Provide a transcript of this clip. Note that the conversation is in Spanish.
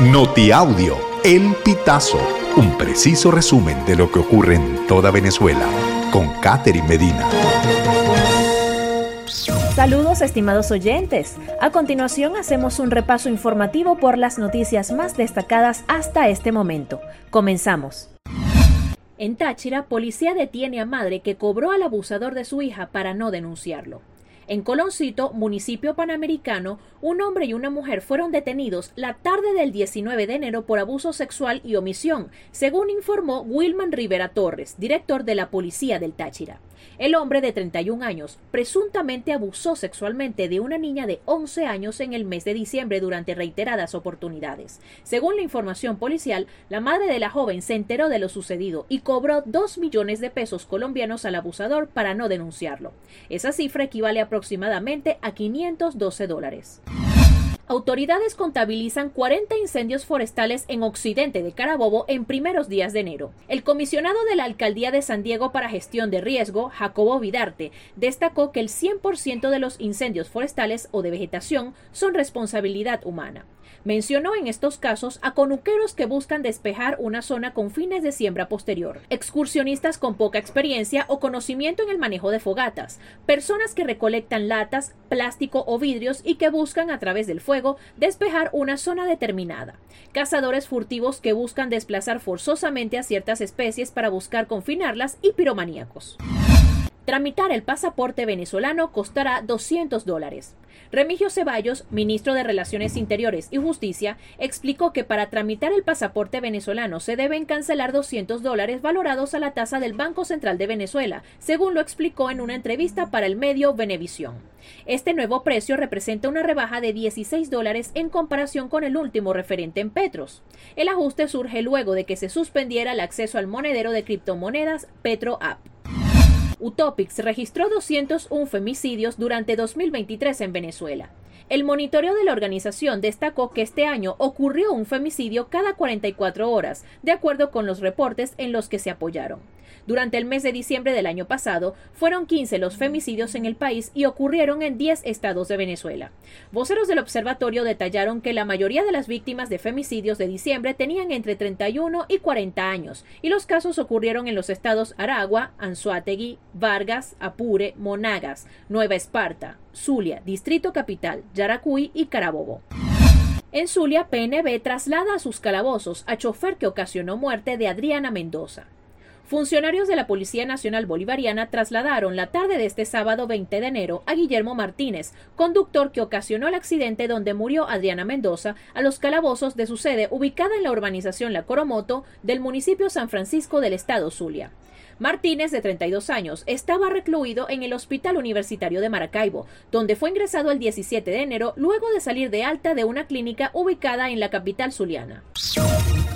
Notiaudio, El Pitazo, un preciso resumen de lo que ocurre en toda Venezuela, con Catherine Medina. Saludos estimados oyentes. A continuación hacemos un repaso informativo por las noticias más destacadas hasta este momento. Comenzamos. En Táchira, policía detiene a madre que cobró al abusador de su hija para no denunciarlo. En Coloncito, municipio panamericano, un hombre y una mujer fueron detenidos la tarde del 19 de enero por abuso sexual y omisión, según informó Wilman Rivera Torres, director de la Policía del Táchira. El hombre de 31 años presuntamente abusó sexualmente de una niña de 11 años en el mes de diciembre durante reiteradas oportunidades. Según la información policial, la madre de la joven se enteró de lo sucedido y cobró 2 millones de pesos colombianos al abusador para no denunciarlo. Esa cifra equivale aproximadamente a 512 dólares. Autoridades contabilizan 40 incendios forestales en occidente de Carabobo en primeros días de enero. El comisionado de la Alcaldía de San Diego para Gestión de Riesgo, Jacobo Vidarte, destacó que el 100% de los incendios forestales o de vegetación son responsabilidad humana. Mencionó en estos casos a conuqueros que buscan despejar una zona con fines de siembra posterior, excursionistas con poca experiencia o conocimiento en el manejo de fogatas, personas que recolectan latas, plástico o vidrios y que buscan a través del fuego despejar una zona determinada, cazadores furtivos que buscan desplazar forzosamente a ciertas especies para buscar confinarlas y piromaníacos. Tramitar el pasaporte venezolano costará 200 dólares. Remigio Ceballos, ministro de Relaciones Interiores y Justicia, explicó que para tramitar el pasaporte venezolano se deben cancelar 200 dólares valorados a la tasa del Banco Central de Venezuela, según lo explicó en una entrevista para el medio Venevisión. Este nuevo precio representa una rebaja de 16 dólares en comparación con el último referente en Petros. El ajuste surge luego de que se suspendiera el acceso al monedero de criptomonedas PetroApp. Utopics registró 201 femicidios durante 2023 en Venezuela. El monitoreo de la organización destacó que este año ocurrió un femicidio cada 44 horas, de acuerdo con los reportes en los que se apoyaron. Durante el mes de diciembre del año pasado, fueron 15 los femicidios en el país y ocurrieron en 10 estados de Venezuela. Voceros del observatorio detallaron que la mayoría de las víctimas de femicidios de diciembre tenían entre 31 y 40 años, y los casos ocurrieron en los estados Aragua, Anzuategui, Vargas, Apure, Monagas, Nueva Esparta, Zulia, Distrito Capital, Yaracuy y Carabobo. En Zulia, PNB traslada a sus calabozos a chofer que ocasionó muerte de Adriana Mendoza. Funcionarios de la Policía Nacional Bolivariana trasladaron la tarde de este sábado 20 de enero a Guillermo Martínez, conductor que ocasionó el accidente donde murió Adriana Mendoza, a los calabozos de su sede ubicada en la urbanización La Coromoto del municipio San Francisco del estado Zulia. Martínez, de 32 años, estaba recluido en el Hospital Universitario de Maracaibo, donde fue ingresado el 17 de enero luego de salir de alta de una clínica ubicada en la capital zuliana.